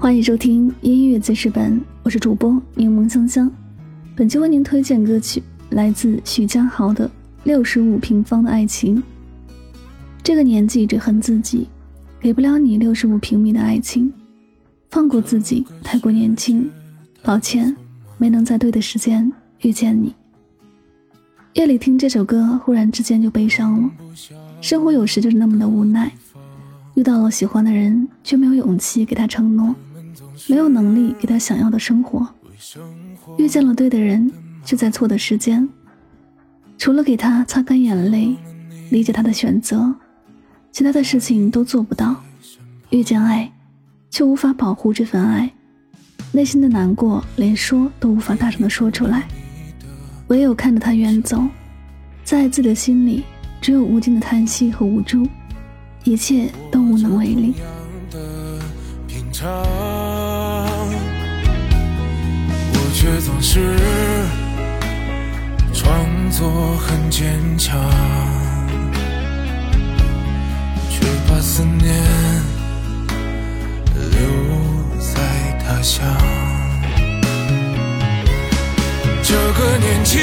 欢迎收听音乐记事本，我是主播柠檬香香。本期为您推荐歌曲来自许家豪的《六十五平方的爱情》。这个年纪只恨自己，给不了你六十五平米的爱情，放过自己，太过年轻。抱歉，没能在对的时间遇见你。夜里听这首歌，忽然之间就悲伤了。生活有时就是那么的无奈，遇到了喜欢的人，却没有勇气给他承诺。没有能力给他想要的生活，遇见了对的人，却在错的时间。除了给他擦干眼泪，理解他的选择，其他的事情都做不到。遇见爱，却无法保护这份爱，内心的难过连说都无法大声的说出来，唯有看着他远走，在自己的心里只有无尽的叹息和无助，一切都无能为力。却总是装作很坚强，却把思念留在他乡。这个年纪，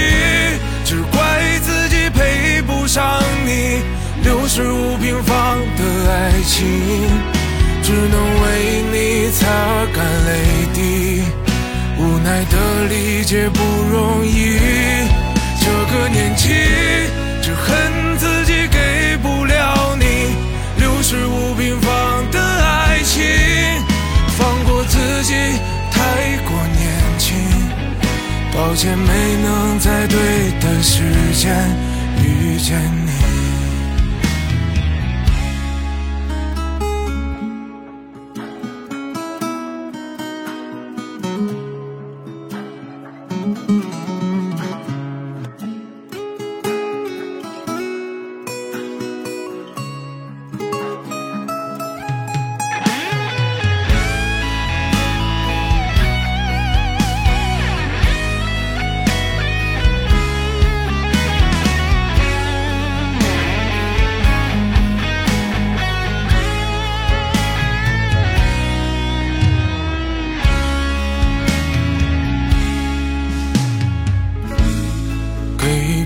只怪自己配不上你六十五平方的爱情，只能为你擦干泪滴。无奈的理解不容易，这个年纪只恨自己给不了你六十五平方的爱情，放过自己太过年轻，抱歉没能在对的时间遇见你。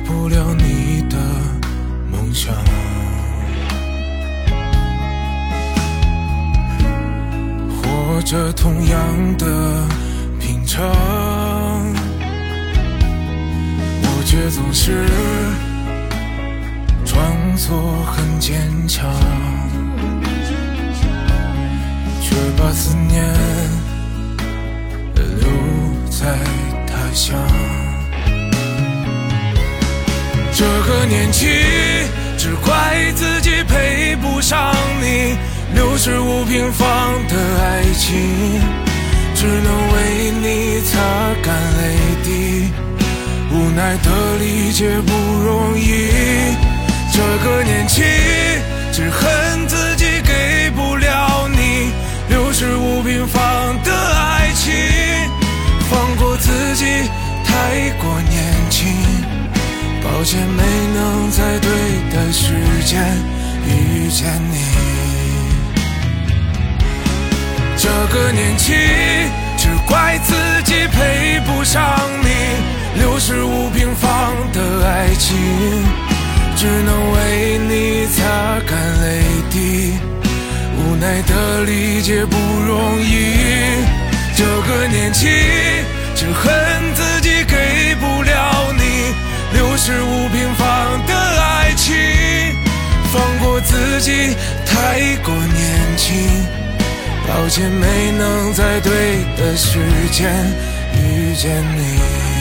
不了你的梦想，过着同样的平常，我却总是装作很坚强，却把思念留在他乡。这个年纪，只怪自己配不上你。六十五平方的爱情，只能为你擦干泪滴。无奈的理解不容易，这个年纪只恨自己给不了你六十五平方的爱情。放过自己太过年轻，抱歉没能在对的时间遇见你。这个年纪，只怪自己配不上你六十五平方的爱情，只能为你擦干泪滴。无奈的理解不容易。这个年纪，只恨自己己太过年轻。抱歉，没能在对的时间遇见你。